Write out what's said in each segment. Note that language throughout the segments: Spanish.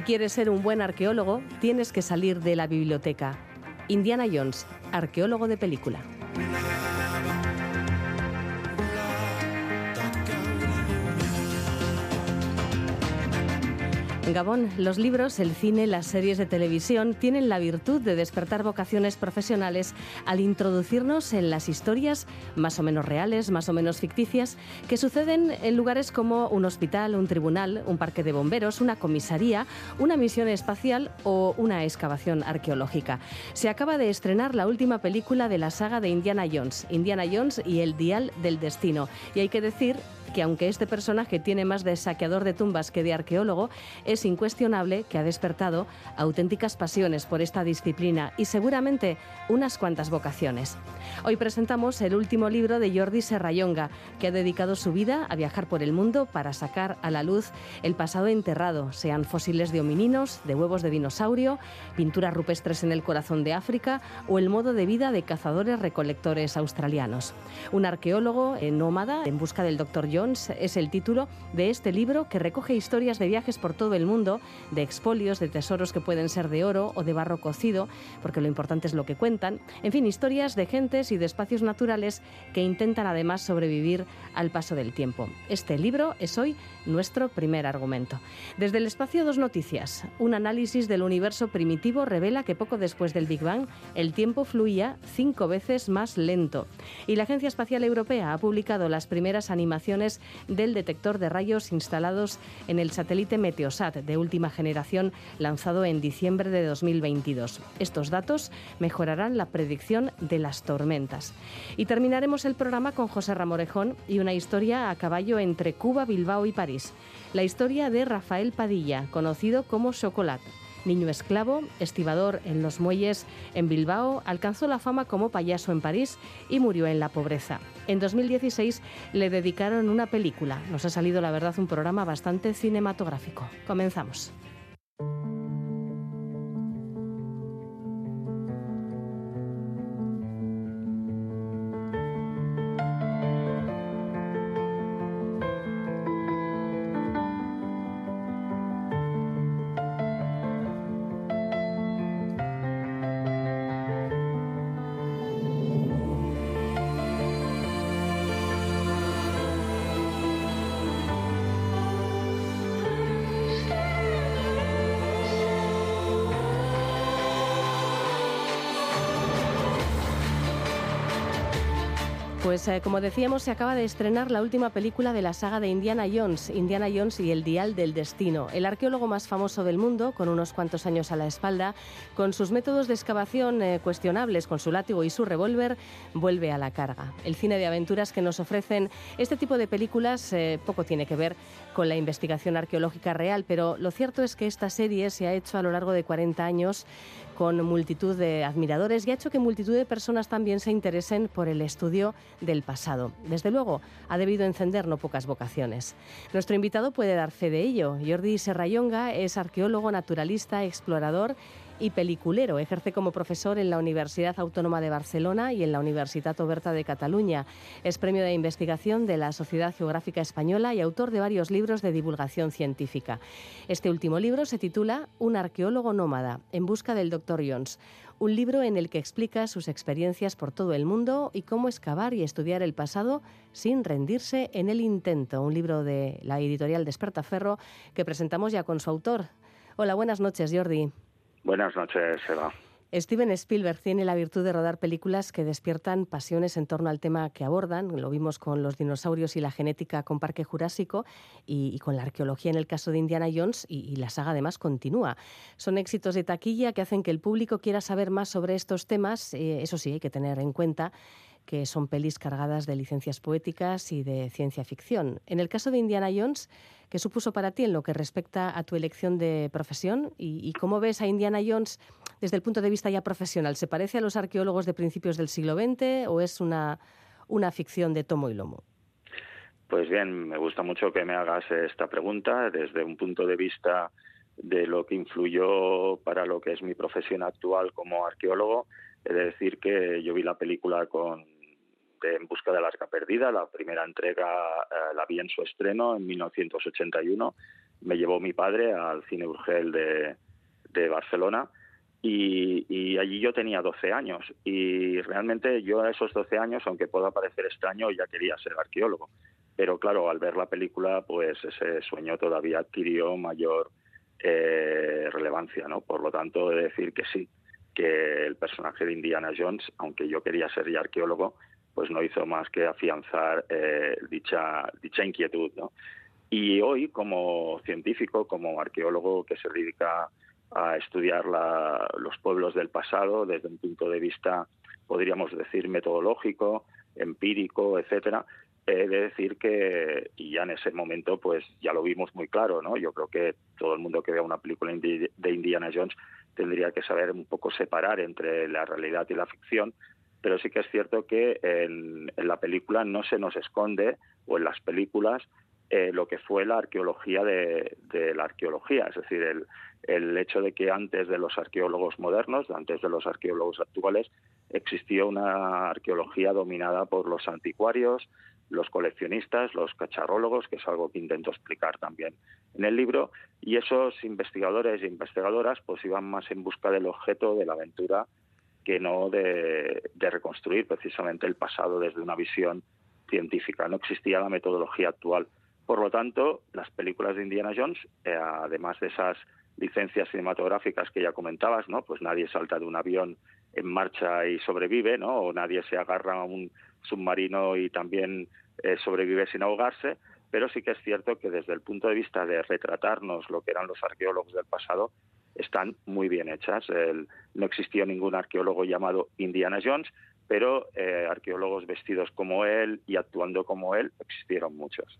Si quieres ser un buen arqueólogo, tienes que salir de la biblioteca. Indiana Jones, arqueólogo de película. Gabón, los libros, el cine, las series de televisión tienen la virtud de despertar vocaciones profesionales al introducirnos en las historias más o menos reales, más o menos ficticias, que suceden en lugares como un hospital, un tribunal, un parque de bomberos, una comisaría, una misión espacial o una excavación arqueológica. Se acaba de estrenar la última película de la saga de Indiana Jones, Indiana Jones y el Dial del Destino. Y hay que decir que aunque este personaje tiene más de saqueador de tumbas que de arqueólogo, es incuestionable que ha despertado auténticas pasiones por esta disciplina y seguramente unas cuantas vocaciones. Hoy presentamos el último libro de Jordi Serrayonga, que ha dedicado su vida a viajar por el mundo para sacar a la luz el pasado enterrado, sean fósiles de homininos, de huevos de dinosaurio, pinturas rupestres en el corazón de África o el modo de vida de cazadores recolectores australianos. Un arqueólogo nómada en busca del Dr. Jones es el título de este libro que recoge historias de viajes por todo el mundo, de expolios, de tesoros que pueden ser de oro o de barro cocido, porque lo importante es lo que cuentan. En fin, historias de gentes y de espacios naturales que intentan además sobrevivir al paso del tiempo. Este libro es hoy nuestro primer argumento. Desde el espacio dos noticias. Un análisis del universo primitivo revela que poco después del Big Bang el tiempo fluía cinco veces más lento. Y la Agencia Espacial Europea ha publicado las primeras animaciones del detector de rayos instalados en el satélite Meteosat de última generación lanzado en diciembre de 2022. Estos datos mejorarán la predicción de las tormentas. Y terminaremos el programa con José Ramorejón y una historia a caballo entre Cuba, Bilbao y París. La historia de Rafael Padilla, conocido como Chocolat. Niño esclavo, estibador en los muelles en Bilbao, alcanzó la fama como payaso en París y murió en la pobreza. En 2016 le dedicaron una película. Nos ha salido, la verdad, un programa bastante cinematográfico. Comenzamos. Pues eh, como decíamos, se acaba de estrenar la última película de la saga de Indiana Jones, Indiana Jones y el Dial del Destino. El arqueólogo más famoso del mundo, con unos cuantos años a la espalda, con sus métodos de excavación eh, cuestionables, con su látigo y su revólver, vuelve a la carga. El cine de aventuras que nos ofrecen este tipo de películas eh, poco tiene que ver con la investigación arqueológica real, pero lo cierto es que esta serie se ha hecho a lo largo de 40 años con multitud de admiradores y ha hecho que multitud de personas también se interesen por el estudio del pasado. Desde luego, ha debido encender no pocas vocaciones. Nuestro invitado puede dar fe de ello. Jordi Serrayonga es arqueólogo, naturalista, explorador y peliculero. Ejerce como profesor en la Universidad Autónoma de Barcelona y en la Universitat Oberta de Cataluña. Es premio de investigación de la Sociedad Geográfica Española y autor de varios libros de divulgación científica. Este último libro se titula Un arqueólogo nómada, en busca del Dr. Jones. Un libro en el que explica sus experiencias por todo el mundo y cómo excavar y estudiar el pasado sin rendirse en el intento. Un libro de la editorial Despertaferro que presentamos ya con su autor. Hola, buenas noches, Jordi. Buenas noches, Eva. Steven Spielberg tiene la virtud de rodar películas que despiertan pasiones en torno al tema que abordan. Lo vimos con los dinosaurios y la genética con Parque Jurásico y, con la arqueología en el caso de Indiana Jones y, la saga además continúa. Son éxitos de taquilla que hacen que el público quiera saber más sobre estos temas. Eh, eso sí, hay que tener en cuenta que son pelis cargadas de licencias poéticas y de ciencia ficción. En el caso de Indiana Jones, ¿qué supuso para ti en lo que respecta a tu elección de profesión? ¿Y, cómo ves a Indiana Jones desde el punto de vista ya profesional? ¿Se parece a los arqueólogos de principios del siglo XX o es una, una ficción de tomo y lomo? Pues bien, me gusta mucho que me hagas esta pregunta desde un punto de vista de lo que influyó para lo que es mi profesión actual como arqueólogo. He de decir que yo vi la película con En busca de la arca perdida, la primera entrega eh, la vi en su estreno en 1981. Me llevó mi padre al Cine Urgel de, de Barcelona y, y, allí yo tenía 12 años y realmente yo a esos 12 años, aunque pueda parecer extraño, ya quería ser arqueólogo. Pero claro, al ver la película, pues ese sueño todavía adquirió mayor eh, relevancia, ¿no? Por lo tanto, de decir que sí, que el personaje de Indiana Jones, aunque yo quería ser ya arqueólogo, pues no hizo más que afianzar eh, dicha, dicha inquietud, ¿no? Y hoy, como científico, como arqueólogo que se dedica a estudiar los pueblos del pasado desde un punto de vista, podríamos decir, metodológico, empírico, etcétera, he de decir que, y ya en ese momento, pues ya lo vimos muy claro, ¿no? Yo creo que todo el mundo que vea una película de Indiana Jones tendría que saber un poco separar entre la realidad y la ficción, pero sí que es cierto que en, la película no se nos esconde, o en las películas, eh, lo que fue la arqueología de, la arqueología, es decir, el, el hecho de que antes de los arqueólogos modernos, antes de los arqueólogos actuales, existía una arqueología dominada por los anticuarios, los coleccionistas, los cacharrólogos, que es algo que intento explicar también en el libro, y esos investigadores e investigadoras pues iban más en busca del objeto de la aventura que no de, reconstruir precisamente el pasado desde una visión científica. No existía la metodología actual. Por lo tanto, las películas de Indiana Jones, eh, además de esas licencias cinematográficas que ya comentabas, ¿no? Pues nadie salta de un avión en marcha y sobrevive, ¿no? O nadie se agarra a un submarino y también eh, sobrevive sin ahogarse, pero sí que es cierto que desde el punto de vista de retratarnos lo que eran los arqueólogos del pasado, están muy bien hechas. no existió ningún arqueólogo llamado Indiana Jones, pero eh, arqueólogos vestidos como él y actuando como él existieron muchos.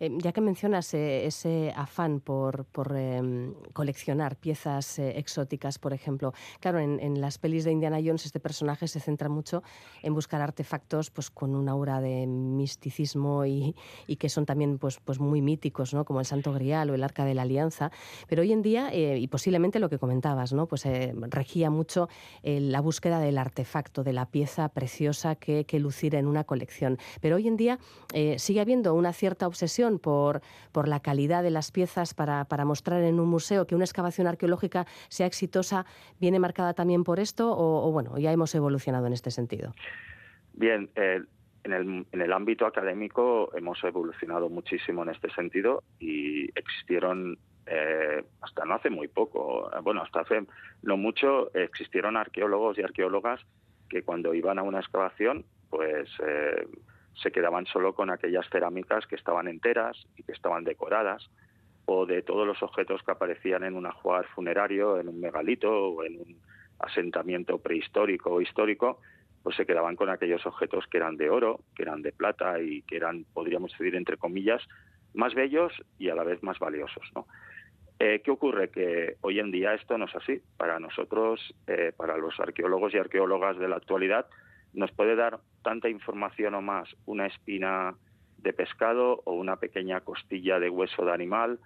Eh, ya que mencionas eh, ese afán por, em, coleccionar piezas eh, exóticas, por ejemplo, claro, en, las pelis de Indiana Jones este personaje se centra mucho en buscar artefactos pues, con un aura de misticismo y, que son también pues, pues muy míticos, ¿no? como el Santo Grial o el Arca de la Alianza. Pero hoy en día, y posiblemente lo que comentabas, ¿no? pues regía mucho la búsqueda del artefacto, de la pieza preciosa que, que lucir en una colección. Pero hoy en día sigue habiendo una cierta obsesión por, por la calidad de las piezas para, para, mostrar en un museo que una excavación arqueológica sea exitosa, ¿viene marcada también por esto o, bueno, ya hemos evolucionado en este sentido? Bien, en, el, en el ámbito académico hemos evolucionado muchísimo en este sentido y existieron eh, hasta no hace muy poco, bueno, hasta hace no mucho, existieron arqueólogos y arqueólogas que cuando iban a una excavación, pues eh, se quedaban solo con aquellas cerámicas que estaban enteras y que estaban decoradas, o de todos los objetos que aparecían en un ajuar funerario, en un megalito o en un asentamiento prehistórico o histórico, pues se quedaban con aquellos objetos que eran de oro, que eran de plata y que eran, podríamos decir, entre comillas, más bellos y a la vez más valiosos. ¿no? Eh, ¿Qué ocurre? Que hoy en día esto no es así. Para nosotros, eh, para los arqueólogos y arqueólogas de la actualidad, nos puede dar tanta información o más una espina de pescado o una pequeña costilla de hueso de animal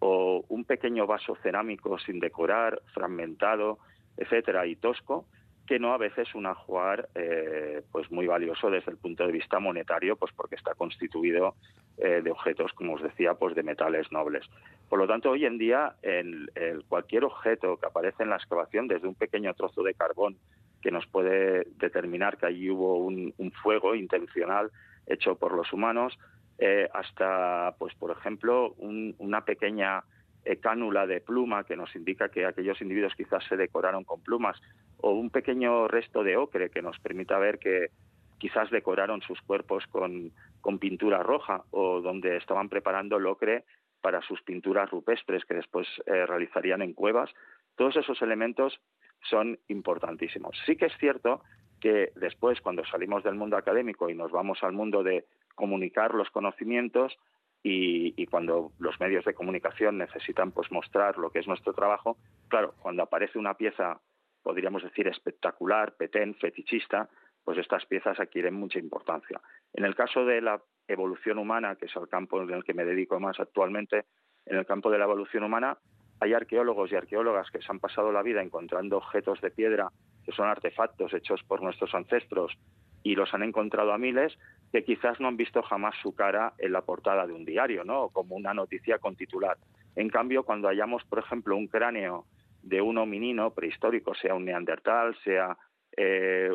o un pequeño vaso cerámico sin decorar, fragmentado, etcétera, y tosco, que no a veces un ajuar eh, pues muy valioso desde el punto de vista monetario, pues porque está constituido eh, de objetos, como os decía, pues de metales nobles. Por lo tanto, hoy en día, en, cualquier objeto que aparece en la excavación, desde un pequeño trozo de carbón que nos puede determinar que allí hubo un, fuego intencional hecho por los humanos, eh, hasta, pues, por ejemplo, una pequeña eh, cánula de pluma que nos indica que aquellos individuos quizás se decoraron con plumas, o un pequeño resto de ocre que nos permita ver que quizás decoraron sus cuerpos con, con pintura roja, o donde estaban preparando el ocre para sus pinturas rupestres que después eh, realizarían en cuevas. Todos esos elementos son importantísimos. Sí que es cierto que después, cuando salimos del mundo académico y nos vamos al mundo de comunicar los conocimientos y, cuando los medios de comunicación necesitan pues mostrar lo que es nuestro trabajo, claro, cuando aparece una pieza, podríamos decir espectacular, petén, fetichista, pues estas piezas adquieren mucha importancia. En el caso de la evolución humana, que es el campo en el que me dedico más actualmente, en el campo de la evolución humana, hay arqueólogos y arqueólogas que se han pasado la vida encontrando objetos de piedra que son artefactos hechos por nuestros ancestros y los han encontrado a miles que quizás no han visto jamás su cara en la portada de un diario, ¿no? como una noticia con titular. En cambio, cuando hallamos, por ejemplo, un cráneo de un hominino prehistórico, sea un neandertal, sea eh,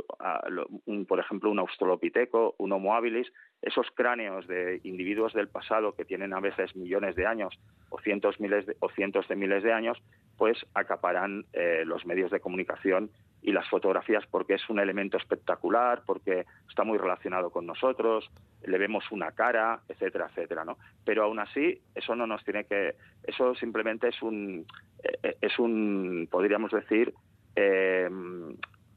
por ejemplo, un australopiteco, un homo habilis, esos cráneos de individuos del pasado que tienen a veces millones de años o cientos, miles o cientos de miles de años, pues acaparan eh, los medios de comunicación y las fotografías porque es un elemento espectacular, porque está muy relacionado con nosotros, le vemos una cara, etcétera, etcétera, ¿no? Pero aún así, eso no nos tiene que, eso simplemente es un, eh, es un, podríamos decir,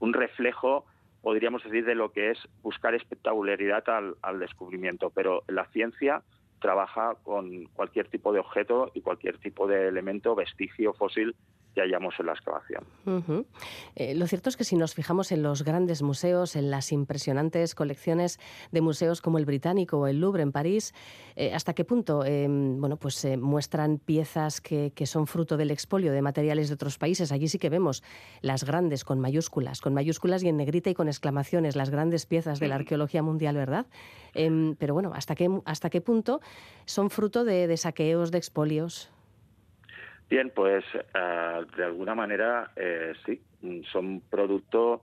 un reflejo, podríamos decir, de lo que es buscar espectacularidad al, descubrimiento. Pero la ciencia trabaja con cualquier tipo de objeto y cualquier tipo de elemento, vestigio, fósil que hayamos en la excavación. Eh, lo cierto es que si nos fijamos en los grandes museos, en las impresionantes colecciones de museos como el Británico o el Louvre en París, eh, ¿hasta qué punto em, bueno, pues, se muestran piezas que, son fruto del expolio de materiales de otros países? Allí sí que vemos las grandes con mayúsculas, con mayúsculas y en negrita y con exclamaciones, las grandes piezas de la arqueología mundial, ¿verdad? Em, pero bueno, ¿hasta qué, ¿hasta qué punto son fruto de, de saqueos, de expolios? Bien, pues eh, de alguna manera eh, sí, son producto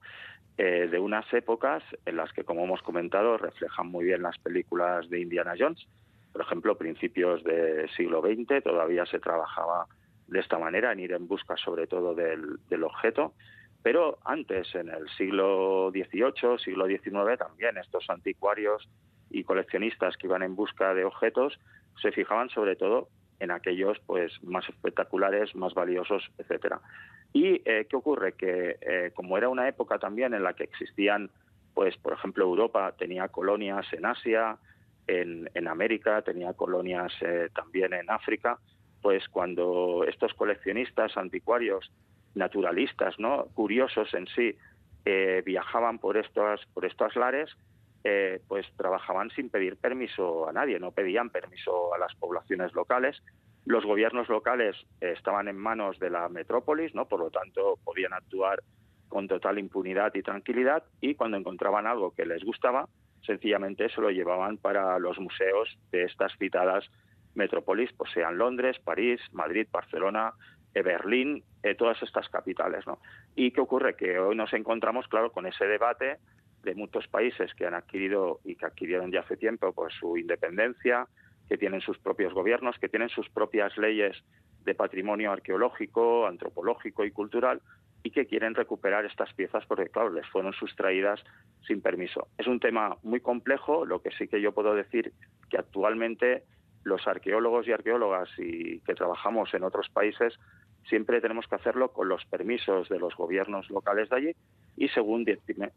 eh, de unas épocas en las que, como hemos comentado, reflejan muy bien las películas de Indiana Jones. Por ejemplo, principios del siglo XX todavía se trabajaba de esta manera, en ir en busca sobre todo del, del objeto. Pero antes, en el siglo XVIII, siglo XIX, también estos anticuarios y coleccionistas que iban en busca de objetos se fijaban sobre todo en aquellos pues más espectaculares, más valiosos, etcétera. Y eh, qué ocurre que eh, como era una época también en la que existían, pues por ejemplo Europa tenía colonias en Asia, en, en América tenía colonias eh, también en África, pues cuando estos coleccionistas, anticuarios, naturalistas, no, curiosos en sí, viajaban por estos por estos lares, eh, pues trabajaban sin pedir permiso a nadie, no pedían permiso a las poblaciones locales. Los gobiernos locales eh, estaban en manos de la metrópolis, ¿no? por lo tanto podían actuar con total impunidad y tranquilidad y cuando encontraban algo que les gustaba, sencillamente se lo llevaban para los museos de estas citadas metrópolis, pues sean Londres, París, Madrid, Barcelona, eh, Berlín, todas estas capitales. ¿no? ¿Y qué ocurre? Que hoy nos encontramos, claro, con ese debate de muchos países que han adquirido y que adquirieron ya hace tiempo pues su independencia, que tienen sus propios gobiernos, que tienen sus propias leyes de patrimonio arqueológico, antropológico y cultural y que quieren recuperar estas piezas porque, claro, les fueron sustraídas sin permiso. Es un tema muy complejo, lo que sí que yo puedo decir que actualmente los arqueólogos y arqueólogas y que trabajamos en otros países siempre tenemos que hacerlo con los permisos de los gobiernos locales de allí y según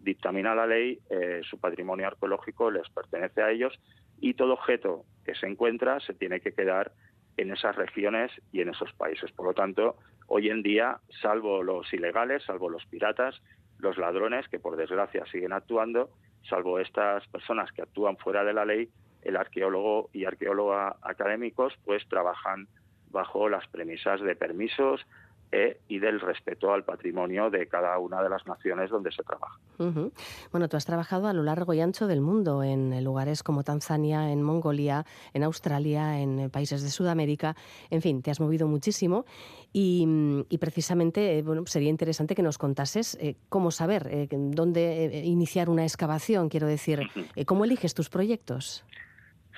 dictamina la ley, eh, su patrimonio arqueológico les pertenece a ellos y todo objeto que se encuentra se tiene que quedar en esas regiones y en esos países. Por lo tanto, hoy en día, salvo los ilegales, salvo los piratas, los ladrones, que por desgracia siguen actuando, salvo estas personas que actúan fuera de la ley, el arqueólogo y arqueóloga académicos pues trabajan bajo las premisas de permisos eh, y del respeto al patrimonio de cada una de las naciones donde se trabaja. Bueno, tú has trabajado a lo largo y ancho del mundo, en lugares como Tanzania, en Mongolia, en Australia, en países de Sudamérica, en fin, te has movido muchísimo. Y, precisamente eh, bueno, sería interesante que nos contases eh, cómo saber dónde iniciar una excavación, quiero decir, cómo eliges tus proyectos.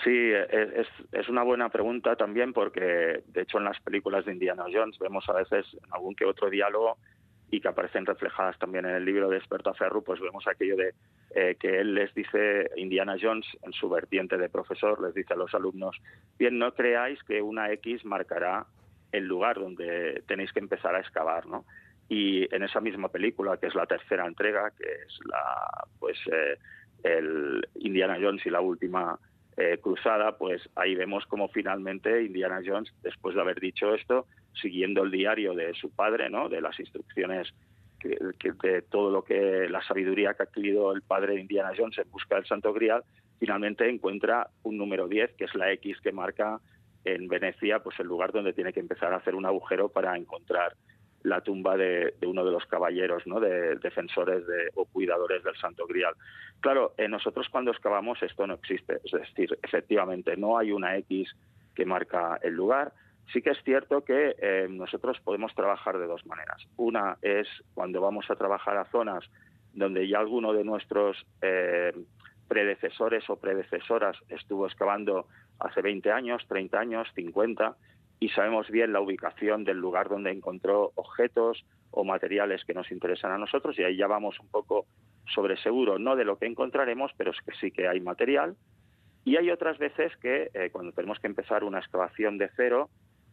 Sí, es, es, una buena pregunta también porque, de hecho, en las películas de Indiana Jones vemos a veces algún que otro diálogo y que aparecen reflejadas también en el libro de Experto Ferru, pues vemos aquello de eh, que él les dice, Indiana Jones, en su vertiente de profesor, les dice a los alumnos, bien, no creáis que una X marcará el lugar donde tenéis que empezar a excavar, ¿no? y en esa misma película, que es la tercera entrega, que es la, pues, eh, el Indiana Jones y la última eh, cruzada, pues ahí vemos como finalmente Indiana Jones, después de haber dicho esto, siguiendo el diario de su padre, ¿no? De las instrucciones que, de todo lo que la sabiduría que ha adquirido el padre de Indiana Jones en busca del Santo Grial, finalmente encuentra un número 10, que es la X que marca en Venecia, pues el lugar donde tiene que empezar a hacer un agujero para encontrar la tumba de, uno de los caballeros, ¿no? de defensores de, o cuidadores del Santo Grial. Claro, nosotros cuando excavamos esto no existe, es decir, efectivamente no hay una X que marca el lugar. Sí que es cierto que eh, nosotros podemos trabajar de dos maneras. Una es cuando vamos a trabajar a zonas donde ya alguno de nuestros eh, predecesores o predecesoras estuvo excavando hace 20 años, 30 años, 50, y sabemos bien la ubicación del lugar donde encontró objetos o materiales que nos interesan a nosotros y ahí ya vamos un poco sobre seguro, no de lo que encontraremos, pero es que sí que hay material. Y hay otras veces que eh, cuando tenemos que empezar una excavación de cero,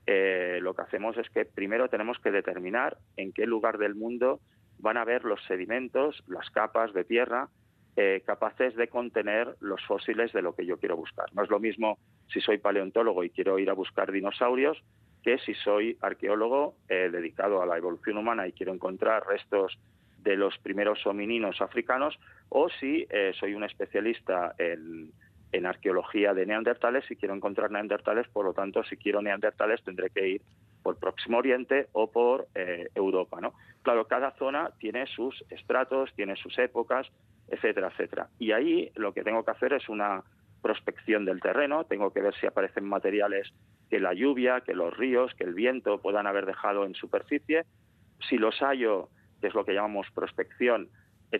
eh, lo que hacemos es que primero tenemos que determinar en qué lugar del mundo van a haber los sedimentos, las capas de tierra eh, capaces de contener los fósiles de lo que yo quiero buscar. No es lo mismo si soy paleontólogo y quiero ir a buscar dinosaurios que si soy arqueólogo eh, dedicado a la evolución humana y quiero encontrar restos de los primeros homininos africanos o si eh, soy un especialista en, arqueología de neandertales y quiero encontrar neandertales, por lo tanto, si quiero neandertales tendré que ir por Próximo Oriente o por Europa. ¿no? Claro, cada zona tiene sus estratos, tiene sus épocas, etcétera, etcétera. Y ahí lo que tengo que hacer es una prospección del terreno, tengo que ver si aparecen materiales que la lluvia, que los ríos, que el viento puedan haber dejado en superficie. Si los hallo, que es lo que llamamos prospección,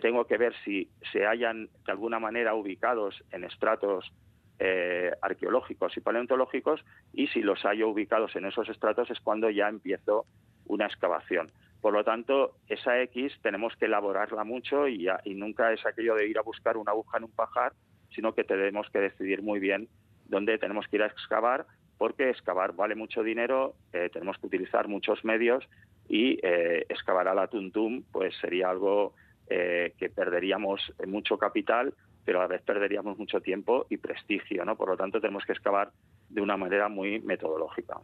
tengo que ver si se hayan de alguna manera ubicados en estratos eh, arqueológicos y paleontológicos y si los hallo ubicados en esos estratos es cuando ya empiezo una excavación. Por lo tanto, esa X tenemos que elaborarla mucho y, nunca es aquello de ir a buscar una aguja en un pajar, sino que tenemos que decidir muy bien dónde tenemos que ir a excavar, porque excavar vale mucho dinero, eh, tenemos que utilizar muchos medios y eh, excavar a la tuntum pues sería algo eh, que perderíamos mucho capital, pero a la vez perderíamos mucho tiempo y prestigio, ¿no? Por lo tanto, tenemos que excavar de una manera muy metodológica.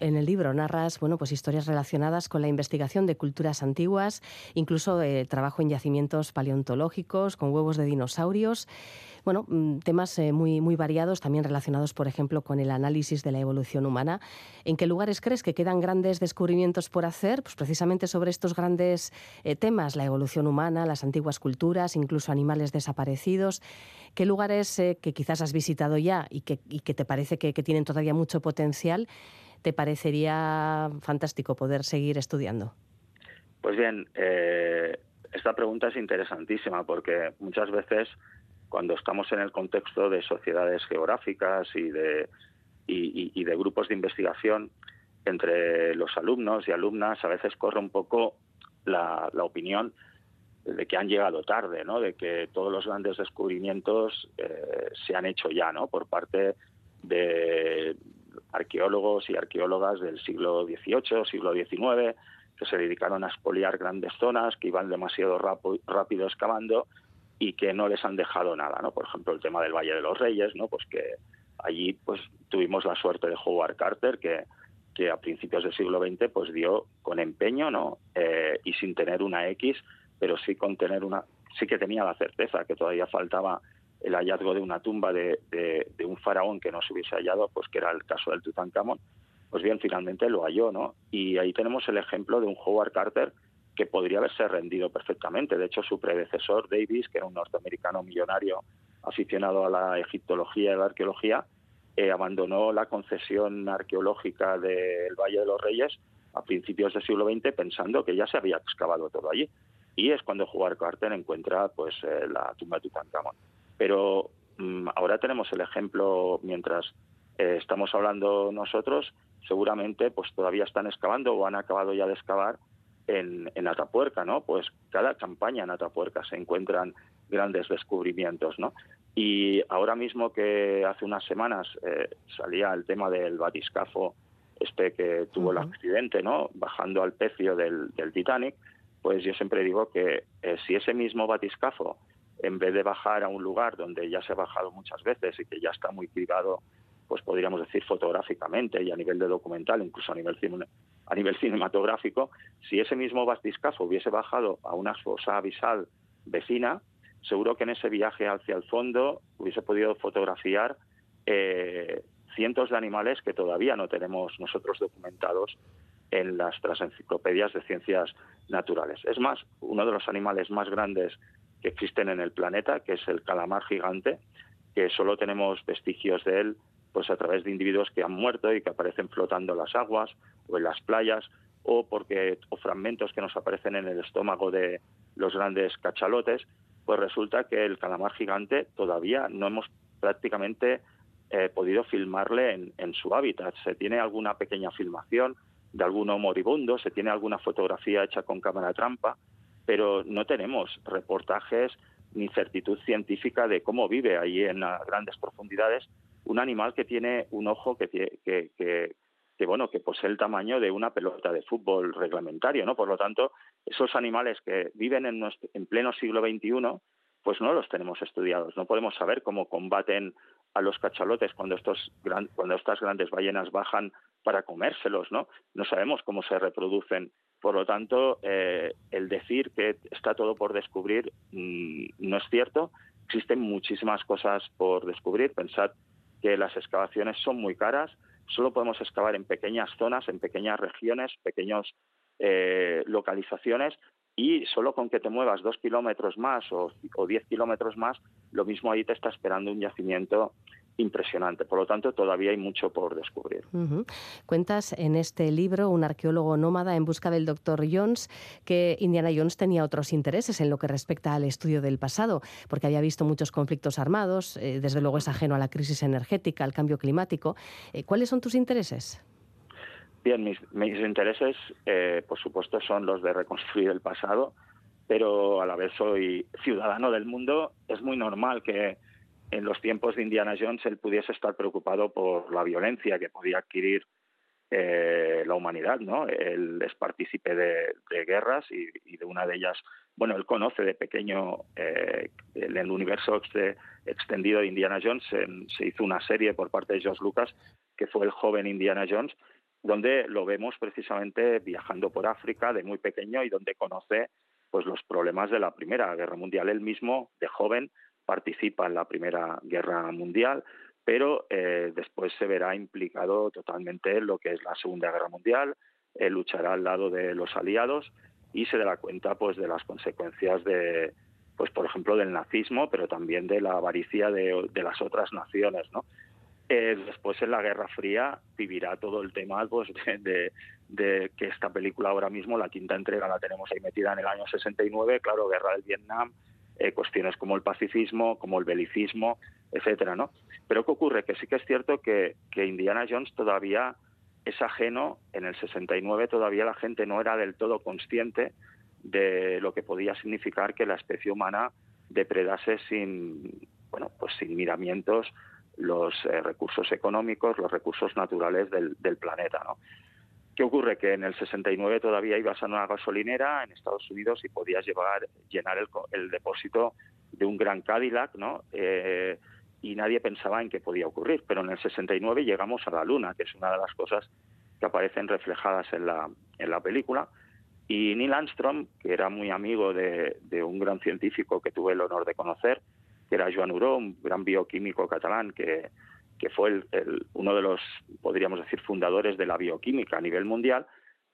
En el libro narras bueno, pues historias relacionadas con la investigación de culturas antiguas, incluso el trabajo en yacimientos paleontológicos, con huevos de dinosaurios. Bueno, mm, temas eh, muy, muy variados, también relacionados, por ejemplo, con el análisis de la evolución humana. ¿En qué lugares crees que quedan grandes descubrimientos por hacer? Pues precisamente sobre estos grandes eh, temas, la evolución humana, las antiguas culturas, incluso animales desaparecidos. ¿Qué lugares eh, que quizás has visitado ya y que, te parece que, tienen todavía mucho potencial, te parecería fantástico poder seguir estudiando? Pues bien, esta pregunta es interesantísima porque muchas veces cuando estamos en el contexto de sociedades geográficas y de, y, de grupos de investigación entre los alumnos y alumnas, a veces corre un poco la, opinión de que han llegado tarde, ¿no? de que todos los grandes descubrimientos eh, se han hecho ya ¿no? por parte de arqueólogos y arqueólogas del siglo XVIII, siglo XIX, que se dedicaron a expoliar grandes zonas, que iban demasiado rápido excavando y que no les han dejado nada, ¿no? Por ejemplo, el tema del Valle de los Reyes, ¿no? Pues que allí pues tuvimos la suerte de Howard Carter que, que a principios del siglo XX pues dio con empeño, ¿no? Eh, y sin tener una X, pero sí con tener una sí que tenía la certeza que todavía faltaba el hallazgo de una tumba de, de, un faraón que no se hubiese hallado, pues que era el caso del Tutankamón. Pues bien, finalmente lo halló, ¿no? Y ahí tenemos el ejemplo de un Howard Carter que podría haberse rendido perfectamente. De hecho, su predecesor, Davis, que era un norteamericano millonario aficionado a la egiptología y la arqueología, eh, abandonó la concesión arqueológica del Valle de los Reyes a principios del siglo XX pensando que ya se había excavado todo allí. Y es cuando Howard Carter encuentra pues eh, la tumba de Tutankamón. Pero mm, ahora tenemos el ejemplo, mientras eh, estamos hablando nosotros, seguramente pues todavía están excavando o han acabado ya de excavar en, Atapuerca, ¿no? Pues cada campaña en Atapuerca se encuentran grandes descubrimientos, ¿no? Y ahora mismo que hace unas semanas eh, salía el tema del batiscafo este que tuvo el accidente, ¿no? Bajando al pecio del, Titanic, pues yo siempre digo que eh, si ese mismo batiscafo, en vez de bajar a un lugar donde ya se ha bajado muchas veces y que ya está muy privado, pues podríamos decir fotográficamente y a nivel de documental, incluso a nivel, a nivel cinematográfico, si ese mismo batiscafo hubiese bajado a una fosa abisal vecina, seguro que en ese viaje hacia el fondo hubiese podido fotografiar eh, cientos de animales que todavía no tenemos nosotros documentados en las transenciclopedias de ciencias naturales. Es más, uno de los animales más grandes que existen en el planeta, que es el calamar gigante, que solo tenemos vestigios de él pues a través de individuos que han muerto y que aparecen flotando en las aguas o en las playas o porque o fragmentos que nos aparecen en el estómago de los grandes cachalotes, pues resulta que el calamar gigante todavía no hemos prácticamente He podido filmarle en, su hábitat. Se tiene alguna pequeña filmación de alguno moribundo, se tiene alguna fotografía hecha con cámara trampa, pero no tenemos reportajes ni certitud científica de cómo vive ahí en grandes profundidades un animal que tiene un ojo que, que, que, bueno que posee el tamaño de una pelota de fútbol reglamentario, ¿no? Por lo tanto, esos animales que viven en, en pleno siglo XXI, pues no los tenemos estudiados. No podemos saber cómo combaten a los cachalotes cuando estos cuando estas grandes ballenas bajan para comérselos, ¿no? No sabemos cómo se reproducen. Por lo tanto, eh, el decir que está todo por descubrir mm, no es cierto. Existen muchísimas cosas por descubrir. Pensad que las excavaciones son muy caras. Solo podemos excavar en pequeñas zonas, en pequeñas regiones, pequeñas eh, localizaciones y solo con que te muevas dos kilómetros más o, diez kilómetros más, lo mismo ahí te está esperando un yacimiento impresionante. Por lo tanto, todavía hay mucho por descubrir. Cuentas en este libro, Un arqueólogo nómada en busca del doctor Jones, que Indiana Jones tenía otros intereses en lo que respecta al estudio del pasado, porque había visto muchos conflictos armados, eh, desde luego es ajeno a la crisis energética, al cambio climático. Eh, ¿Cuáles son tus intereses? Bien, mis, intereses, eh, por supuesto, son los de reconstruir el pasado, pero a la vez soy ciudadano del mundo. Es muy normal que en los tiempos de Indiana Jones él pudiese estar preocupado por la violencia que podía adquirir eh, la humanidad, ¿no? Él es partícipe de, guerras y, de una de ellas, bueno, él conoce de pequeño eh, en el universo extendido de Indiana Jones, se hizo una serie por parte de George Lucas que fue el joven Indiana Jones donde lo vemos precisamente viajando por África de muy pequeño y donde conoce pues los problemas de la Primera Guerra Mundial. Él mismo, de joven, participa en la Primera Guerra Mundial, pero eh, después se verá implicado totalmente en lo que es la Segunda Guerra Mundial, él luchará al lado de los aliados y se dará cuenta pues de las consecuencias de pues por ejemplo del nazismo, pero también de la avaricia de, de las otras naciones. Eh, después en la Guerra Fría vivirá todo el tema pues, de, que esta película ahora mismo, la quinta entrega la tenemos ahí metida en el año 69, claro, Guerra del Vietnam, eh, cuestiones como el pacifismo, como el belicismo, etcétera, ¿no? Pero ¿qué ocurre? Que sí que es cierto que, Indiana Jones todavía es ajeno, en el 69 todavía la gente no era del todo consciente de lo que podía significar que la especie humana depredase sin, bueno, pues sin miramientos los eh, recursos económicos, los recursos naturales del, planeta. ¿no? ¿Qué ocurre? Que en el 69 todavía ibas a una gasolinera en Estados Unidos y podías llevar, llenar el, depósito de un gran Cadillac, ¿no? Eh, y nadie pensaba en qué podía ocurrir. Pero en el 69 llegamos a la Luna, que es una de las cosas que aparecen reflejadas en la, película. Y Neil Armstrong, que era muy amigo de, de un gran científico que tuve el honor de conocer, que era Joan Uró, un gran bioquímico catalán que, que fue uno de los, podríamos decir, fundadores de la bioquímica a nivel mundial,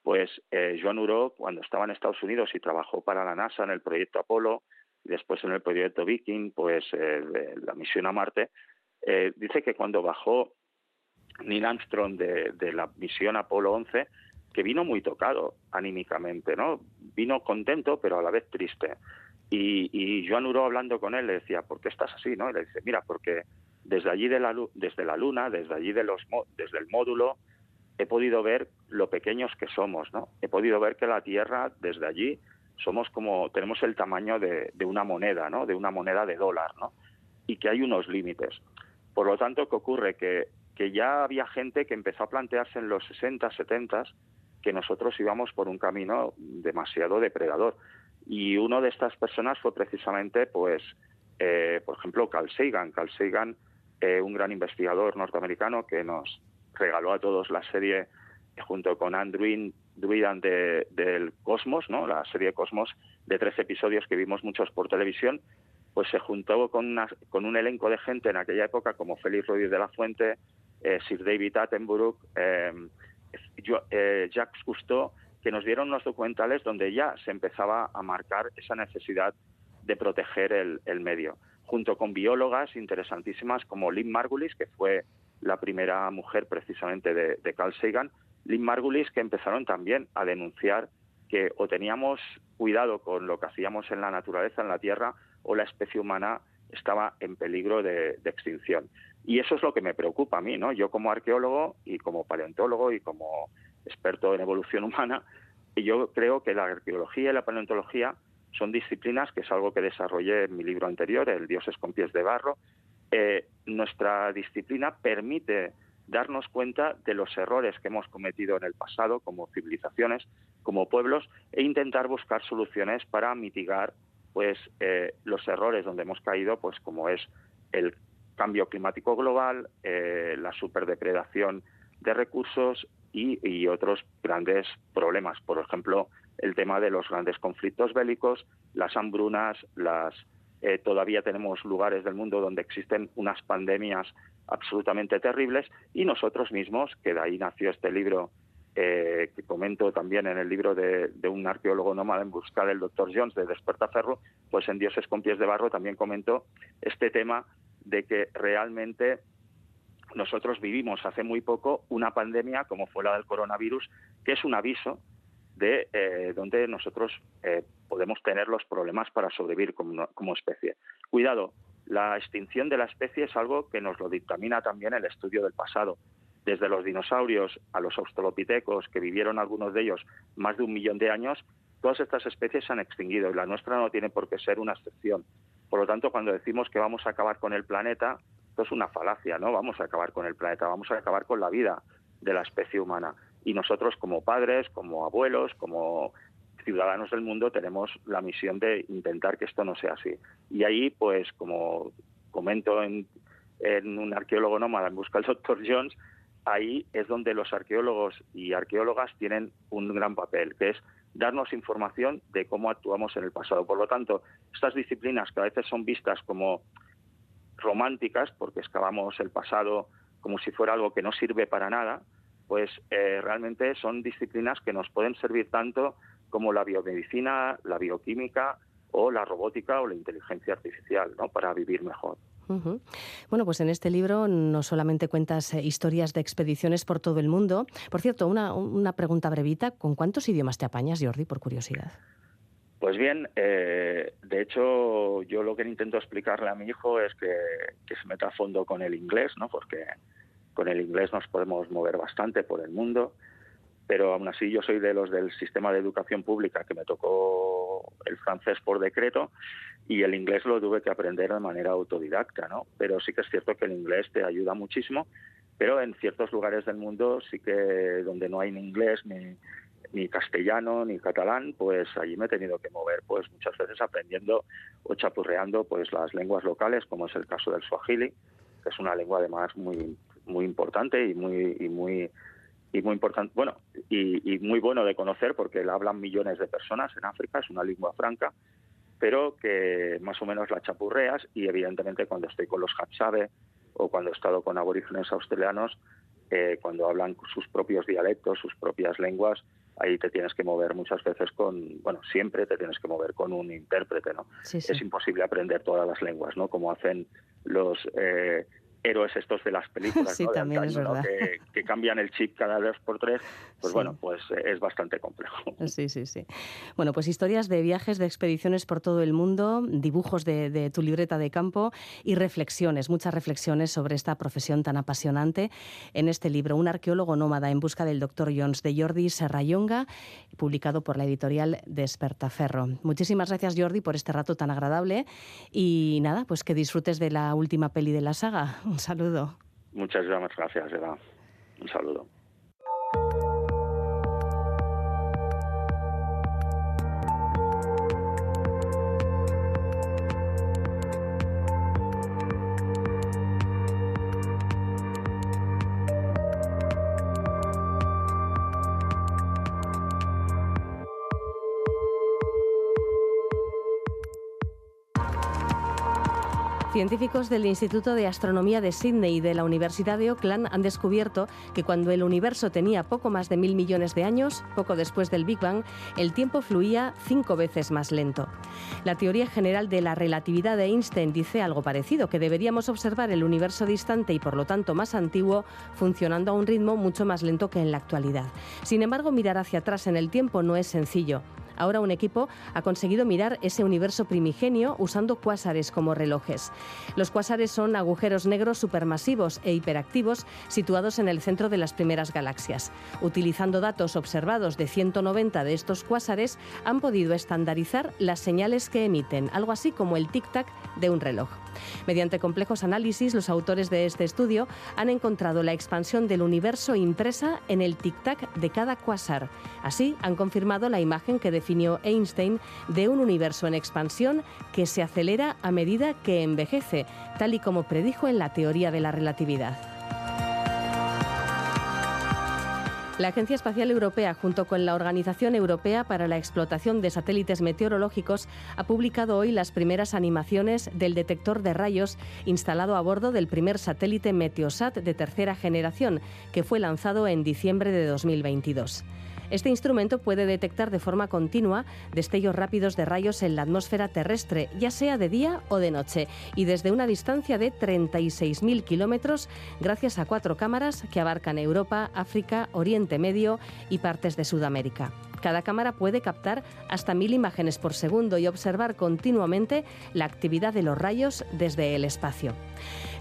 pues eh, Joan Uró, cuando estaba en Estados Unidos y trabajó para la NASA en el proyecto Apolo y después en el proyecto Viking, pues eh, la misión a Marte, eh, dice que cuando bajó Neil Armstrong de, la misión Apolo 11, que vino muy tocado anímicamente, ¿no? Vino contento, pero a la vez triste. Y, y Joan Uró hablando con él le decía, ¿por qué estás así? ¿no? Y le dice, mira, porque desde allí de la, desde la luna, desde allí de los, desde el módulo, he podido ver lo pequeños que somos, ¿no? He podido ver que la Tierra, desde allí, somos como, tenemos el tamaño de, una moneda, ¿no? De una moneda de dólar, ¿no? Y que hay unos límites. Por lo tanto, ¿qué ocurre? Que que ya había gente que empezó a plantearse en los 60, 70 que nosotros íbamos por un camino demasiado depredador. Y una de estas personas fue precisamente, pues, eh, por ejemplo, Carl Sagan. Carl Sagan, eh, un gran investigador norteamericano que nos regaló a todos la serie junto con Andrew Druidan de, del Cosmos, ¿no? la serie Cosmos de 13 episodios que vimos muchos por televisión, pues se juntó con, con un elenco de gente en aquella época como Félix Rodríguez de la Fuente, eh, Sir David Attenborough, eh, eh, Jacques Cousteau, que nos dieron unos documentales donde ya se empezaba a marcar esa necesidad de proteger el, medio, junto con biólogas interesantísimas como Lynn Margulis, que fue la primera mujer precisamente de, de Carl Sagan, Lynn Margulis que empezaron también a denunciar que o teníamos cuidado con lo que hacíamos en la naturaleza, en la Tierra, o la especie humana estaba en peligro de, extinción. Y eso es lo que me preocupa a mí, ¿no? Yo como arqueólogo y como paleontólogo y como experto en evolución humana, yo creo que la arqueología y la paleontología son disciplinas, que es algo que desarrollé en mi libro anterior, El dioses con pies de barro. Eh, nuestra disciplina permite darnos cuenta de los errores que hemos cometido en el pasado como civilizaciones, como pueblos, e intentar buscar soluciones para mitigar pues eh, los errores donde hemos caído, pues como es el cambio climático global, eh, la superdepredación de recursos y, otros grandes problemas. Por ejemplo, el tema de los grandes conflictos bélicos, las hambrunas, las eh, todavía tenemos lugares del mundo donde existen unas pandemias absolutamente terribles y nosotros mismos, que de ahí nació este libro eh, que comento también en el libro de, un arqueólogo nómada en busca del doctor Jones de Despertaferro, pues en Dioses con pies de barro también comento este tema de que realmente nosotros vivimos hace muy poco una pandemia como fue la del coronavirus, que es un aviso de eh, donde nosotros eh, podemos tener los problemas para sobrevivir como, como especie. Cuidado, la extinción de la especie es algo que nos lo dictamina también el estudio del pasado desde los dinosaurios a los australopitecos, que vivieron algunos de ellos más de un millón de años, todas estas especies se han extinguido y la nuestra no tiene por qué ser una excepción. Por lo tanto, cuando decimos que vamos a acabar con el planeta, esto es una falacia, no vamos a acabar con el planeta, vamos a acabar con la vida de la especie humana. Y nosotros como padres, como abuelos, como ciudadanos del mundo tenemos la misión de intentar que esto no sea así. Y ahí, pues, como comento en, un arqueólogo nómada en busca del doctor Jones, ahí es donde los arqueólogos y arqueólogas tienen un gran papel, que es darnos información de cómo actuamos en el pasado. Por lo tanto, estas disciplinas que a veces son vistas como románticas, porque excavamos el pasado como si fuera algo que no sirve para nada, pues eh, realmente son disciplinas que nos pueden servir tanto como la biomedicina, la bioquímica o la robótica o la inteligencia artificial, ¿no? Para vivir mejor. Bueno, pues en este libro no solamente cuentas eh, historias de expediciones por todo el mundo. Por cierto, una, una pregunta brevita. ¿Con cuántos idiomas te apañas, Jordi, por curiosidad? Pues bien, eh, de hecho, yo lo que intento explicarle a mi hijo es que, que, se meta a fondo con el inglés, ¿no? Porque con el inglés nos podemos mover bastante por el mundo pero aún así yo soy de los del sistema de educación pública que me tocó el francés por decreto y el inglés lo tuve que aprender de manera autodidacta, ¿no? Pero sí que es cierto que el inglés te ayuda muchísimo, pero en ciertos lugares del mundo sí que donde no hay ni inglés ni, ni castellano ni catalán, pues allí me he tenido que mover pues muchas veces aprendiendo o chapurreando pues las lenguas locales, como es el caso del swahili, que es una lengua además muy muy importante y muy y muy y muy importante, bueno, y, muy bueno de conocer porque la hablan millones de personas en África, es una lengua franca, pero que más o menos la chapurreas y evidentemente cuando estoy con los Hatsabe o cuando he estado con aborígenes australianos, eh, cuando hablan sus propios dialectos, sus propias lenguas, ahí te tienes que mover muchas veces con, bueno, siempre te tienes que mover con un intérprete, ¿no? Es imposible aprender todas las lenguas, ¿no? Como hacen los eh, héroes estos de las películas sí, verdad. que, cambian el chip cada dos por tres, pues bueno, pues eh, es bastante complejo. Sí, sí, sí. Bueno, pues historias de viajes, de expediciones por todo el mundo, dibujos de, tu libreta de campo y reflexiones, muchas reflexiones sobre esta profesión tan apasionante en este libro, Un arqueólogo nómada en busca del doctor Jones de Jordi Serrayonga, publicado por la editorial Despertaferro. Muchísimas gracias Jordi por este rato tan agradable y nada, pues que disfrutes de la última peli de la saga. Un saludo. Muchas gracias, Eva. Un saludo. Científicos del Instituto de Astronomía de Sydney y de la Universidad de Auckland han descubierto que cuando el universo tenía poco más de mil millones de años, poco después del Big Bang, el tiempo fluía cinco veces más lento. La teoría general de la relatividad de Einstein dice algo parecido, que deberíamos observar el universo distante y por lo tanto más antiguo funcionando a un ritmo mucho más lento que en la actualidad. Sin embargo, mirar hacia atrás en el tiempo no es sencillo. Ahora un equipo ha conseguido mirar ese universo primigenio usando cuásares como relojes. Los cuásares son agujeros negros supermasivos e hiperactivos situados en el centro de las primeras galaxias. Utilizando datos observados de 190 de estos cuásares, han podido estandarizar las señales que emiten, algo así como el tic-tac de un reloj. Mediante complejos análisis, los autores de este estudio han encontrado la expansión del universo impresa en el tic-tac de cada cuásar. Así, han confirmado la imagen que definió Einstein de un universo en expansión que se acelera a medida que envejece, tal y como predijo en la teoría de la relatividad. La Agencia Espacial Europea, junto con la Organización Europea para la Explotación de Satélites Meteorológicos, ha publicado hoy las primeras animaciones del detector de rayos instalado a bordo del primer satélite Meteosat de tercera generación, que fue lanzado en diciembre de 2022. Este instrumento puede detectar de forma continua destellos rápidos de rayos en la atmósfera terrestre, ya sea de día o de noche, y desde una distancia de 36.000 kilómetros, gracias a cuatro cámaras que abarcan Europa, África, Oriente Medio y partes de Sudamérica. Cada cámara puede captar hasta mil imágenes por segundo y observar continuamente la actividad de los rayos desde el espacio.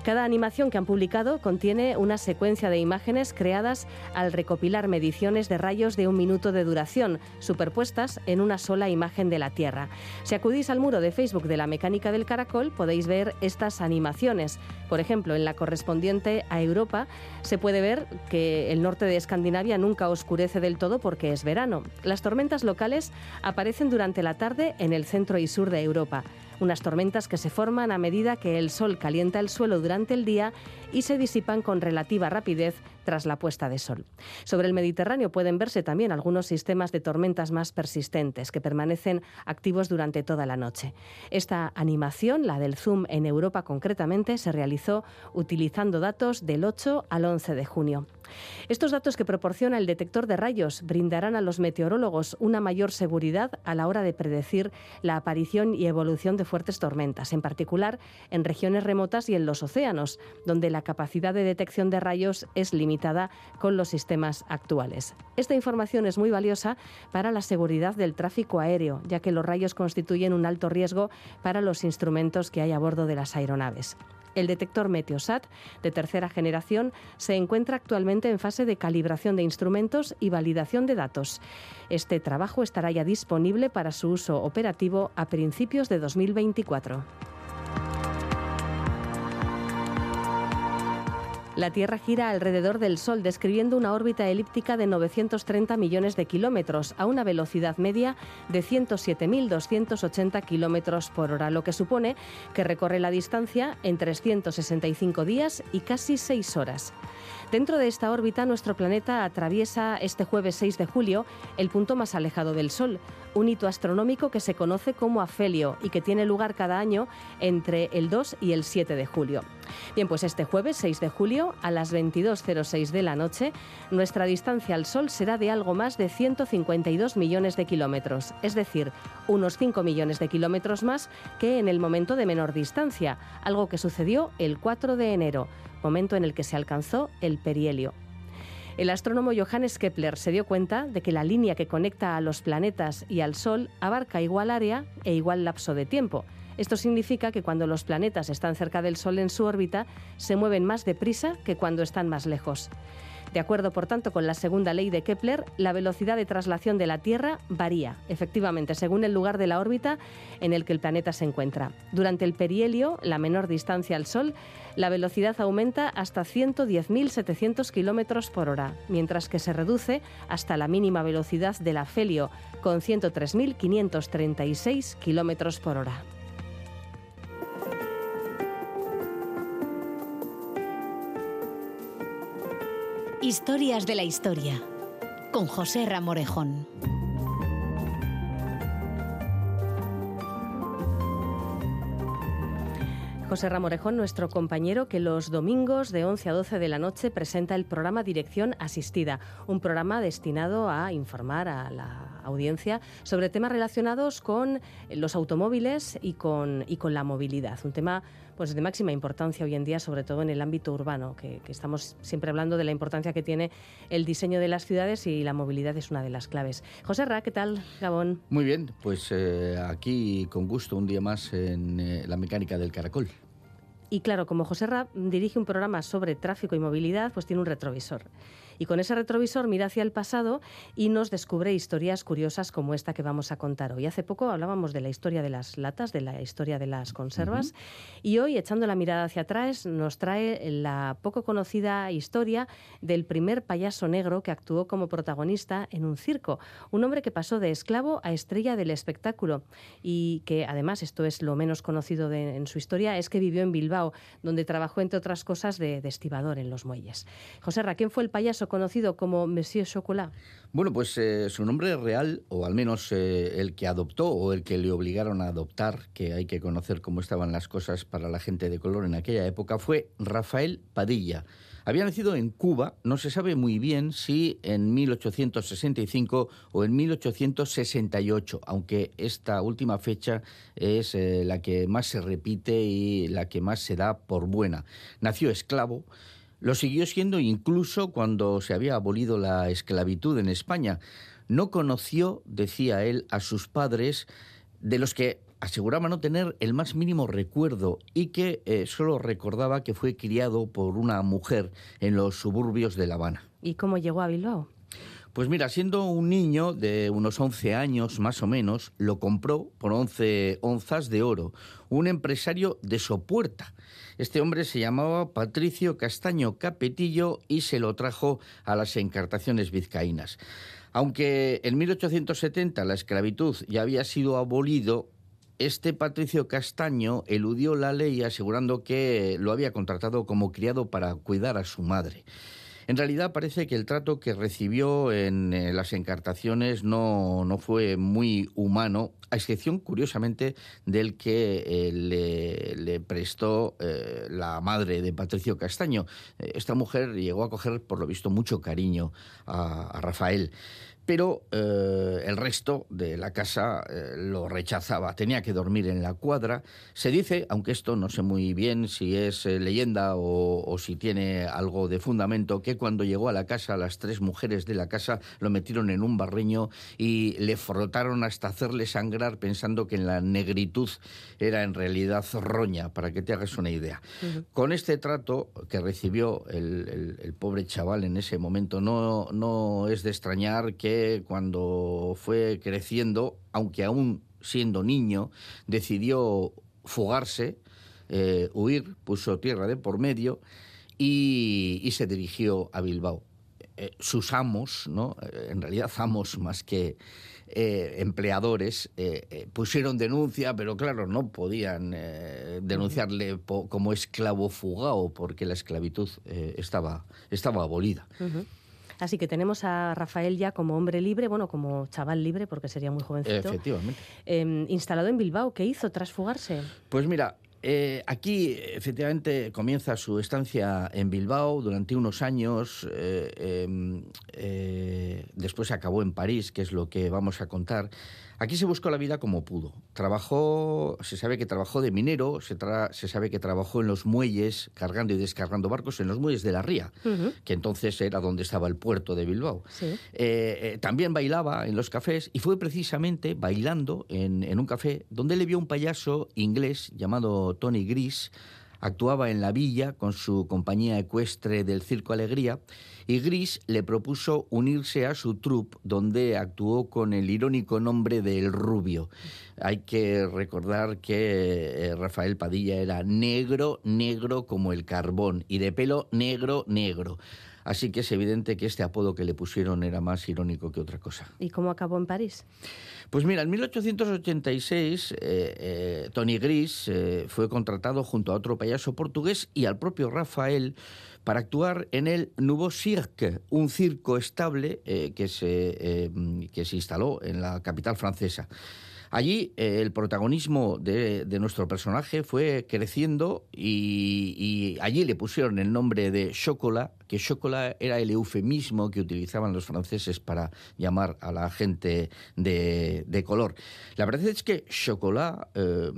Cada animación que han publicado contiene una secuencia de imágenes creadas al recopilar mediciones de rayos de un minuto de duración, superpuestas en una sola imagen de la Tierra. Si acudís al muro de Facebook de la Mecánica del Caracol, podéis ver estas animaciones. Por ejemplo, en la correspondiente a Europa se puede ver que el norte de Escandinavia nunca oscurece del todo porque es verano. Las tormentas locales aparecen durante la tarde en el centro y sur de Europa unas tormentas que se forman a medida que el sol calienta el suelo durante el día y se disipan con relativa rapidez tras la puesta de sol. Sobre el Mediterráneo pueden verse también algunos sistemas de tormentas más persistentes que permanecen activos durante toda la noche. Esta animación, la del zoom en Europa concretamente, se realizó utilizando datos del 8 al 11 de junio. Estos datos que proporciona el detector de rayos brindarán a los meteorólogos una mayor seguridad a la hora de predecir la aparición y evolución de fuertes tormentas, en particular en regiones remotas y en los océanos, donde la capacidad de detección de rayos es limitada con los sistemas actuales. Esta información es muy valiosa para la seguridad del tráfico aéreo, ya que los rayos constituyen un alto riesgo para los instrumentos que hay a bordo de las aeronaves. El detector Meteosat de tercera generación se encuentra actualmente en fase de calibración de instrumentos y validación de datos. Este trabajo estará ya disponible para su uso operativo a principios de 2024. La Tierra gira alrededor del Sol, describiendo una órbita elíptica de 930 millones de kilómetros a una velocidad media de 107.280 kilómetros por hora, lo que supone que recorre la distancia en 365 días y casi 6 horas. Dentro de esta órbita, nuestro planeta atraviesa este jueves 6 de julio el punto más alejado del Sol, un hito astronómico que se conoce como afelio y que tiene lugar cada año entre el 2 y el 7 de julio. Bien, pues este jueves 6 de julio a las 22.06 de la noche, nuestra distancia al Sol será de algo más de 152 millones de kilómetros, es decir, unos 5 millones de kilómetros más que en el momento de menor distancia, algo que sucedió el 4 de enero momento en el que se alcanzó el perihelio. El astrónomo Johannes Kepler se dio cuenta de que la línea que conecta a los planetas y al Sol abarca igual área e igual lapso de tiempo. Esto significa que cuando los planetas están cerca del Sol en su órbita, se mueven más deprisa que cuando están más lejos. De acuerdo, por tanto, con la segunda ley de Kepler, la velocidad de traslación de la Tierra varía, efectivamente, según el lugar de la órbita en el que el planeta se encuentra. Durante el perihelio, la menor distancia al Sol, la velocidad aumenta hasta 110.700 kilómetros por hora, mientras que se reduce hasta la mínima velocidad del afelio, con 103.536 kilómetros por hora. Historias de la historia con José Ramorejón. José Ramorejón, nuestro compañero que los domingos de 11 a 12 de la noche presenta el programa Dirección Asistida, un programa destinado a informar a la audiencia sobre temas relacionados con los automóviles y con, y con la movilidad, un tema pues de máxima importancia hoy en día, sobre todo en el ámbito urbano, que, estamos siempre hablando de la importancia que tiene el diseño de las ciudades y la movilidad es una de las claves. José Ra, ¿qué tal, Gabón? Muy bien, pues eh, aquí con gusto un día más en eh, la mecánica del caracol. Y claro, como José Rapp dirige un programa sobre tráfico y movilidad, pues tiene un retrovisor y con ese retrovisor mira hacia el pasado y nos descubre historias curiosas como esta que vamos a contar hoy. Hace poco hablábamos de la historia de las latas, de la historia de las conservas y hoy, echando la mirada hacia atrás, nos trae la poco conocida historia del primer payaso negro que actuó como protagonista en un circo, un hombre que pasó de esclavo a estrella del espectáculo y que además, esto es lo menos conocido en su historia, es que vivió en Bilbao, donde trabajó entre otras cosas de, de estibador en los muelles. José Ra, ¿quién fue el payaso conocido como Monsieur Chocolat? Bueno, pues eh, su nombre real, o al menos eh, el que adoptó o el que le obligaron a adoptar, que hay que conocer cómo estaban las cosas para la gente de color en aquella época, fue Rafael Padilla. Había nacido en Cuba, no se sabe muy bien si en 1865 o en 1868, aunque esta última fecha es eh, la que más se repite y la que más se da por buena. Nació esclavo lo siguió siendo incluso cuando se había abolido la esclavitud en España. No conoció, decía él, a sus padres, de los que aseguraba no tener el más mínimo recuerdo y que eh, solo recordaba que fue criado por una mujer en los suburbios de La Habana. ¿Y cómo llegó a Bilbao? Pues mira, siendo un niño de unos 11 años más o menos, lo compró por 11 onzas de oro, un empresario de Sopuerta. Este hombre se llamaba Patricio Castaño Capetillo y se lo trajo a las encartaciones vizcaínas. Aunque en 1870 la esclavitud ya había sido abolido, este Patricio Castaño eludió la ley asegurando que lo había contratado como criado para cuidar a su madre. En realidad parece que el trato que recibió en eh, las encartaciones no, no, fue muy humano, a excepción, curiosamente, del que eh, le, prestó eh, la madre de Patricio Castaño. Esta mujer llegó a coger, por lo visto, mucho cariño a Rafael pero eh, el resto de la casa eh, lo rechazaba. Tenía que dormir en la cuadra. Se dice, aunque esto no sé muy bien si es eh, leyenda o, si tiene algo de fundamento, que cuando llegó a la casa las tres mujeres de la casa lo metieron en un barreño y le frotaron hasta hacerle sangrar pensando que en la negritud era en realidad roña, para que te hagas una idea. Con este trato que recibió el, el, pobre chaval en ese momento, no, no es de extrañar que cuando fue creciendo, aunque aún siendo niño, decidió fugarse, eh, huir, puso tierra de por medio y, se dirigió a Bilbao. Eh, sus amos, ¿no? Eh, en realidad amos más que empleadores, pusieron denuncia, pero claro, no podían denunciarle como esclavo fugado porque la esclavitud estaba, estaba abolida. Así que tenemos a Rafael ya como hombre libre, bueno, como chaval libre, porque sería muy jovencito. Efectivamente. Em, instalado en Bilbao. ¿Qué hizo tras fugarse? Pues mira, eh, aquí efectivamente comienza su estancia en Bilbao durante unos años, eh, em, eh, después acabó en París, que es lo que vamos a contar. Aquí se buscó la vida como pudo. Trabajó, se sabe que trabajó de minero, se, se sabe que trabajó en los muelles, cargando y descargando barcos en los muelles de la Ría, que entonces era donde estaba el puerto de Bilbao. Eh, eh, también bailaba en los cafés y fue precisamente bailando en, en un café donde le vio un payaso inglés llamado Tony Gris actuaba en la villa con su compañía ecuestre del Circo Alegría y Gris le propuso unirse a su troupe donde actuó con el irónico nombre de El Rubio. Hay que recordar que eh, Rafael Padilla era negro, negro como el carbón y de pelo negro, negro. Así que es evidente que este apodo que le pusieron era más irónico que otra cosa. ¿Y cómo acabó en París? Pues mira, en 1886 eh, eh, Tony Gris eh, fue contratado junto a otro payaso portugués y al propio Rafael para actuar en el Nouveau Cirque, un circo estable que, se, que se instaló en la capital francesa. Allí el protagonismo de, nuestro personaje fue creciendo y, y, allí le pusieron el nombre de Chocolat que chocolate era el eufemismo que utilizaban los franceses para llamar a la gente de, color. La verdad es que Chocolat eh,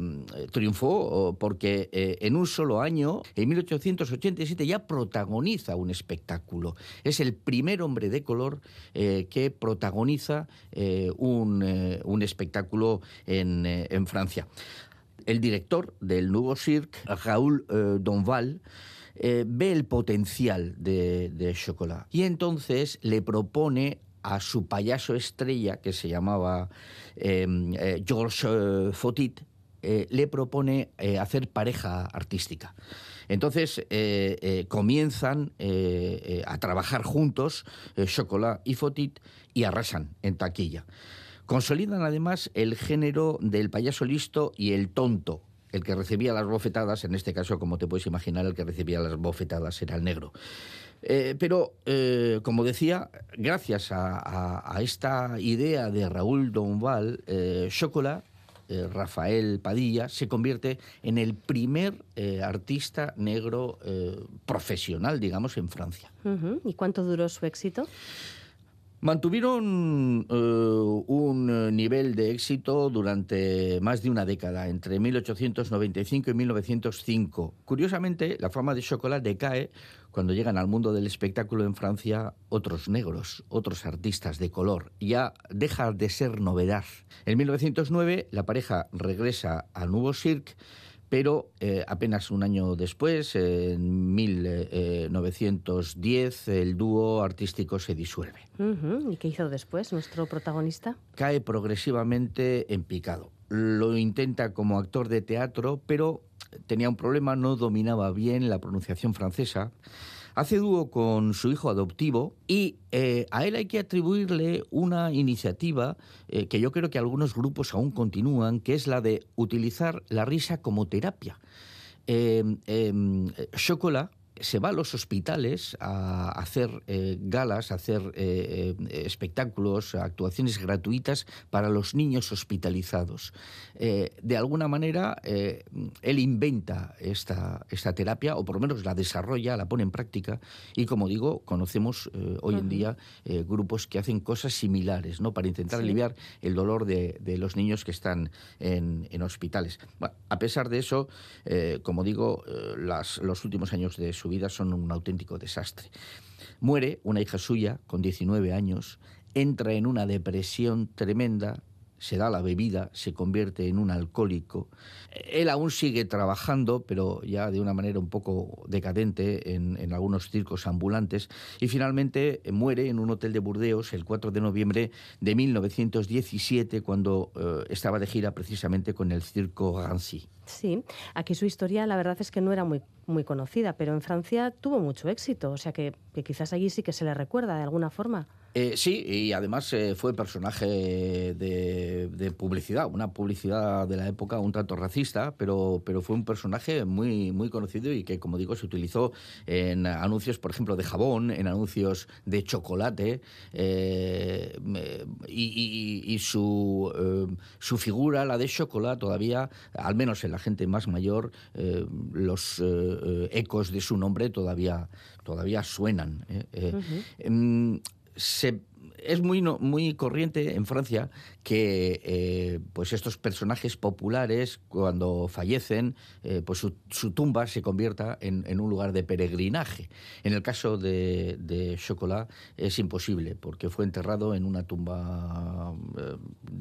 triunfó porque eh, en un solo año, en 1887, ya protagoniza un espectáculo. Es el primer hombre de color eh, que protagoniza un, espectáculo en, en, Francia. El director del Nouveau Cirque, Raoul Donval, eh, ve el potencial de, Chocolat y entonces le propone a su payaso estrella, que se llamaba eh, Georges eh, Fotit, le propone hacer pareja artística. Entonces comienzan a trabajar juntos Chocolat y Fotit y arrasan en taquilla. Consolidan además el género del payaso listo y el tonto, el que recibía las bofetadas, en este caso, como te puedes imaginar, el que recibía las bofetadas era el negro. Eh, pero, eh, como decía, gracias a, esta idea de Raúl Donval, eh, Chocolat, eh, Rafael Padilla, se convierte en el primer artista negro profesional, digamos, en Francia. ¿Y cuánto duró su éxito? Mantuvieron eh, un eh, nivel de éxito durante más de una década, entre 1895 y 1905. Curiosamente, la fama de Chocolat decae cuando llegan al mundo del espectáculo en Francia otros negros, otros artistas de color. Ya deja de ser novedad. En 1909 la pareja regresa a Nouveau Cirque pero eh, apenas un año después, en 1910, el dúo artístico se disuelve. ¿Y qué hizo después nuestro protagonista? Cae progresivamente en picado. Lo intenta como actor de teatro, pero tenía un problema, no dominaba bien la pronunciación francesa Hace dúo con su hijo adoptivo y eh, a él hay que atribuirle una iniciativa eh, que yo creo que algunos grupos aún continúan, que es la de utilizar la risa como terapia. Eh, em, Chocolat se va a los hospitales a hacer eh, galas, a hacer eh, eh, espectáculos, actuaciones gratuitas para los niños hospitalizados. de alguna manera, él inventa esta, esta terapia, o por lo menos la desarrolla, la pone en práctica, y como digo, conocemos hoy en día grupos que hacen cosas similares, ¿no? Para intentar aliviar el dolor de, los niños que están en, hospitales. a pesar de eso, como digo, los últimos años de su vida son un auténtico desastre. Muere una hija suya con 19 años, entra en una depresión tremenda, se da la bebida, se convierte en un alcohólico. Él aún sigue trabajando, pero ya de una manera un poco decadente en, algunos circos ambulantes, y finalmente muere en un hotel de Burdeos el 4 de noviembre de 1917, cuando eh, estaba de gira precisamente con el circo Rancy. Sí, aquí su historia la verdad es que no era muy, muy conocida, pero en Francia tuvo mucho éxito, o sea que, que quizás allí sí que se le recuerda de alguna forma. Eh, sí, y además eh, fue personaje de, publicidad, una publicidad de la época un tanto racista, pero, pero fue un personaje muy, muy conocido y que, como digo, se utilizó en anuncios, por ejemplo, de jabón, en anuncios de chocolate, eh, y, su, su figura, la de chocolate, todavía, al menos en la gente más mayor, los ecos de su nombre todavía, todavía suenan se es muy, muy corriente en Francia que eh, pues estos personajes populares, cuando fallecen, eh, pues su, tumba se convierta en, un lugar de peregrinaje. En el caso de, de, Chocolat es imposible, porque fue enterrado en una tumba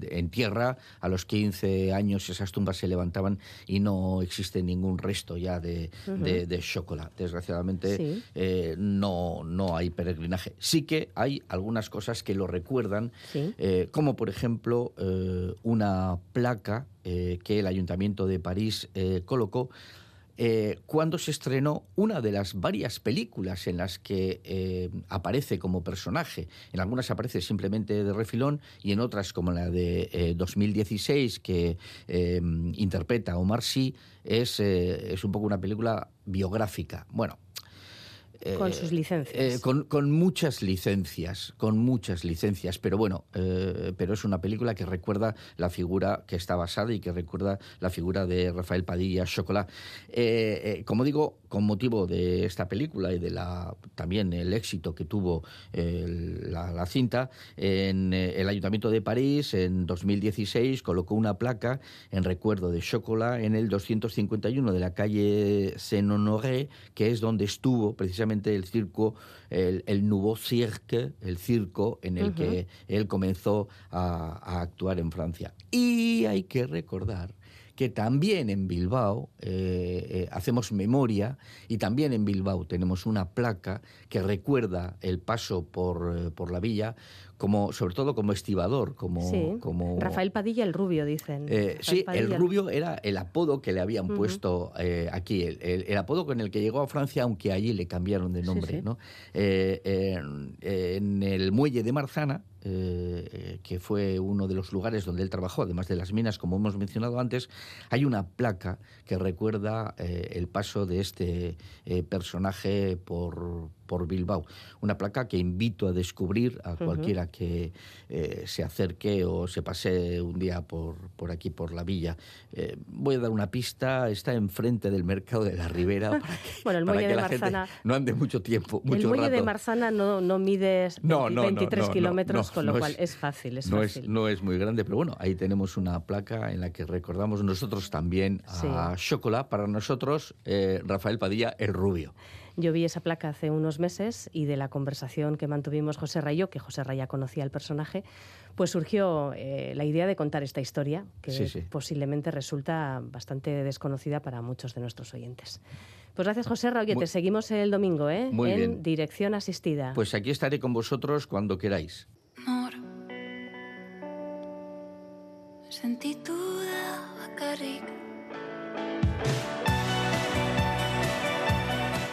en tierra. A los 15 años esas tumbas se levantaban y no existe ningún resto ya de, de, Chocolat. Desgraciadamente no, no hay peregrinaje. Sí que hay algunas cosas que lo recuerdan, eh, como por ejemplo eh, una placa eh, que el Ayuntamiento de París colocó cuando se estrenó una de las varias películas en las que aparece como personaje. En algunas aparece simplemente de refilón y en otras, como la de 2016, que interpreta Omar Sy, es, es un poco una película biográfica. Bueno, con eh, sus licencias. Eh, con, muchas licencias, con muchas licencias, pero bueno, eh, pero es una película que recuerda la figura que está basada y que recuerda la figura de Rafael Padilla Chocolat. como digo, con motivo de esta película y de la también el éxito que tuvo la, cinta, en el Ayuntamiento de París en 2016 colocó una placa en recuerdo de Chocolat en el 251 de la calle Saint-Honoré, que es donde estuvo precisamente el circo, el, el Nouveau Cirque, el circo en el que él comenzó a, actuar en Francia. Y hay que recordar que también en Bilbao eh, eh, hacemos memoria y también en Bilbao tenemos una placa que recuerda el paso por, eh, por la villa como sobre todo como estibador, como, como Rafael Padilla el rubio dicen. Eh, sí, el rubio era el apodo que le habían puesto eh, aquí, el, apodo con el que llegó a Francia, aunque allí le cambiaron de nombre, ¿no? Eh, en el muelle de Marzana, que fue uno de los lugares donde él trabajó, además de las minas, como hemos mencionado antes, hay una placa que recuerda el paso de este personaje por por Bilbao. Una placa que invito a descubrir a cualquiera que eh, se acerque o se pase un día por, por aquí, por la villa. Eh, voy a dar una pista, está enfrente del mercado de la Ribera para que, bueno, el muelle de Marzana, no ande mucho tiempo, mucho El muelle de Marzana no, no mide 23 kilómetros, con lo cual es, fácil, es no Es, no es muy grande, pero bueno, ahí tenemos una placa en la que recordamos nosotros también a Chocolat, para nosotros eh, Rafael Padilla, el rubio. Yo vi esa placa hace unos meses y de la conversación que mantuvimos José Rayo, que José Raya conocía al personaje, pues surgió eh, la idea de contar esta historia, que posiblemente resulta bastante desconocida para muchos de nuestros oyentes. Pues gracias, José Rayo. te seguimos el domingo, ¿eh? en dirección asistida. Pues aquí estaré con vosotros cuando queráis.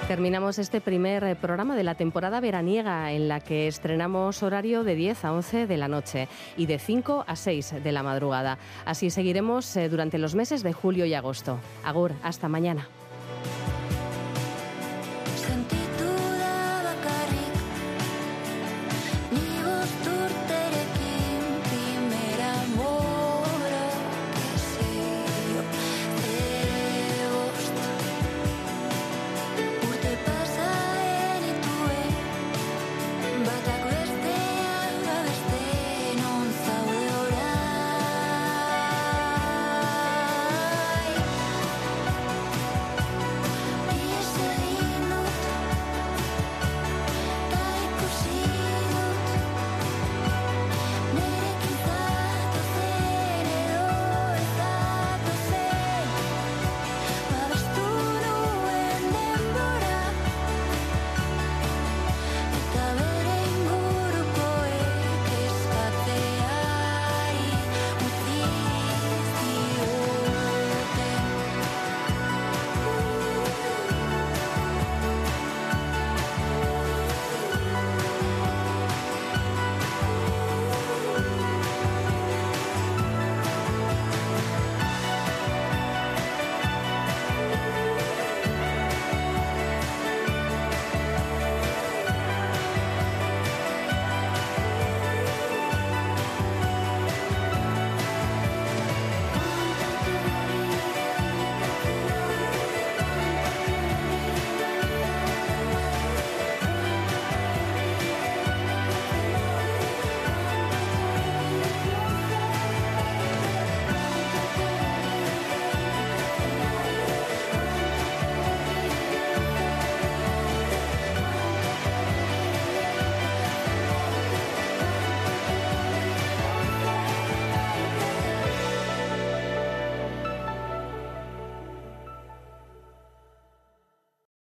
Terminamos este primer eh, programa de la temporada veraniega en la que estrenamos horario de 10 a 11 de la noche y de 5 a 6 de la madrugada. Así seguiremos eh, durante los meses de julio y agosto. Agur, hasta mañana.